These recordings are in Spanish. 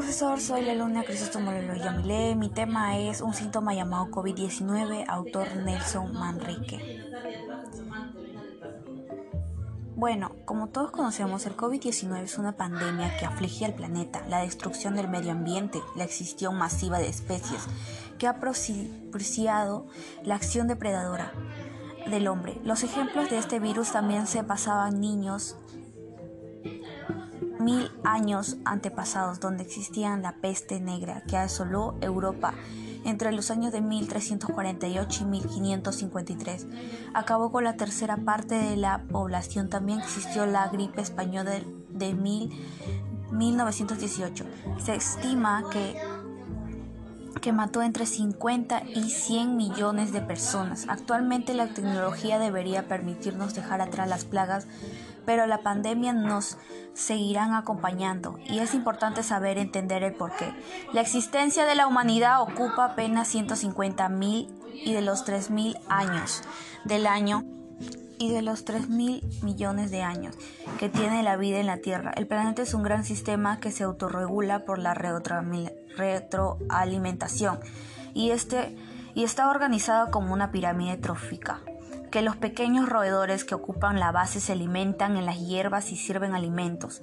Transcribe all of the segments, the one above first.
profesor, soy la alumna Crisóstomo. Mi tema es un síntoma llamado COVID-19, autor Nelson Manrique. Bueno, como todos conocemos, el COVID-19 es una pandemia que aflige al planeta, la destrucción del medio ambiente, la extinción masiva de especies, que ha propiciado la acción depredadora del hombre. Los ejemplos de este virus también se pasaban niños mil años antepasados, donde existía la peste negra que asoló Europa entre los años de 1348 y 1553. Acabó con la tercera parte de la población. También existió la gripe española de, 1918. Se estima que que mató entre 50 y 100 millones de personas. Actualmente la tecnología debería permitirnos dejar atrás las plagas, pero la pandemia nos seguirán acompañando y es importante saber entender el porqué. La existencia de la humanidad ocupa apenas 150 mil y de los 3 mil años del año y de los 3 mil millones de años que tiene la vida en la Tierra. El planeta es un gran sistema que se autorregula por la retroalimentación y, este, y está organizado como una pirámide trófica que los pequeños roedores que ocupan la base se alimentan en las hierbas y sirven alimentos,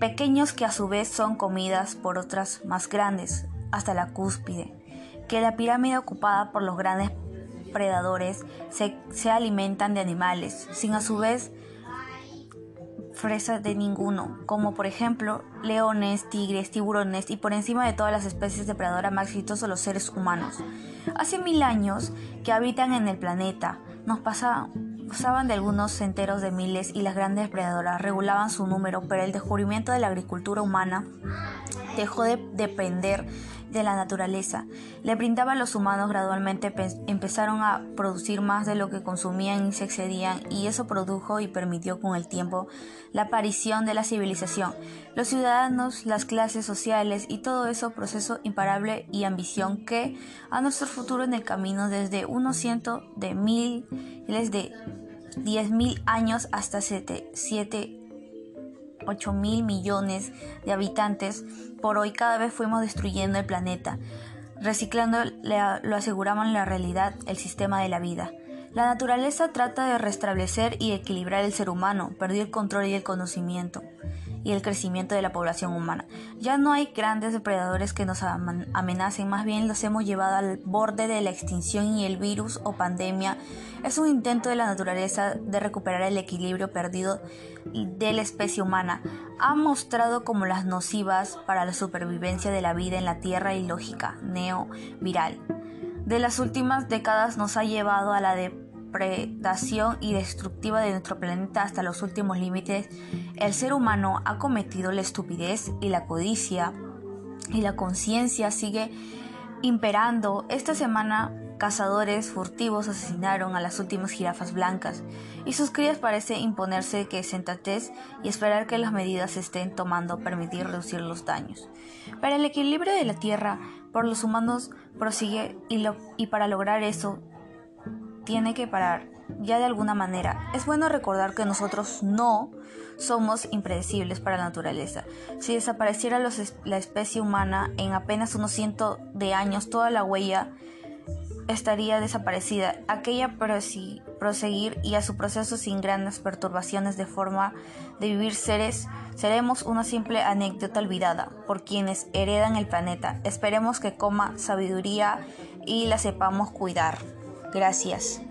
pequeños que a su vez son comidas por otras más grandes, hasta la cúspide, que la pirámide ocupada por los grandes predadores se, se alimentan de animales, sin a su vez fresas de ninguno, como por ejemplo leones, tigres, tiburones y por encima de todas las especies depredadoras más exitosos los seres humanos. Hace mil años que habitan en el planeta, nos pasaban de algunos centeros de miles y las grandes depredadoras regulaban su número, pero el descubrimiento de la agricultura humana dejó de depender de la naturaleza. Le brindaba a los humanos gradualmente empezaron a producir más de lo que consumían y se excedían y eso produjo y permitió con el tiempo la aparición de la civilización. Los ciudadanos, las clases sociales y todo eso proceso imparable y ambición que a nuestro futuro en el camino desde unos cientos de miles de diez mil años hasta siete, siete 8 mil millones de habitantes, por hoy cada vez fuimos destruyendo el planeta, reciclando, lo aseguramos en la realidad, el sistema de la vida. La naturaleza trata de restablecer y equilibrar el ser humano, perdió el control y el conocimiento y el crecimiento de la población humana. Ya no hay grandes depredadores que nos amenacen, más bien los hemos llevado al borde de la extinción y el virus o pandemia es un intento de la naturaleza de recuperar el equilibrio perdido de la especie humana. Ha mostrado como las nocivas para la supervivencia de la vida en la Tierra y lógica neoviral. De las últimas décadas nos ha llevado a la de predación y destructiva de nuestro planeta hasta los últimos límites, el ser humano ha cometido la estupidez y la codicia y la conciencia sigue imperando. Esta semana cazadores furtivos asesinaron a las últimas jirafas blancas y sus crías parece imponerse que sensatez y esperar que las medidas se estén tomando permitir reducir los daños. Para el equilibrio de la Tierra por los humanos prosigue y para lograr eso tiene que parar ya de alguna manera. Es bueno recordar que nosotros no somos impredecibles para la naturaleza. Si desapareciera la especie humana en apenas unos cientos de años, toda la huella estaría desaparecida. Aquella proseguir y a su proceso sin grandes perturbaciones de forma de vivir seres, seremos una simple anécdota olvidada por quienes heredan el planeta. Esperemos que coma sabiduría y la sepamos cuidar. Gracias.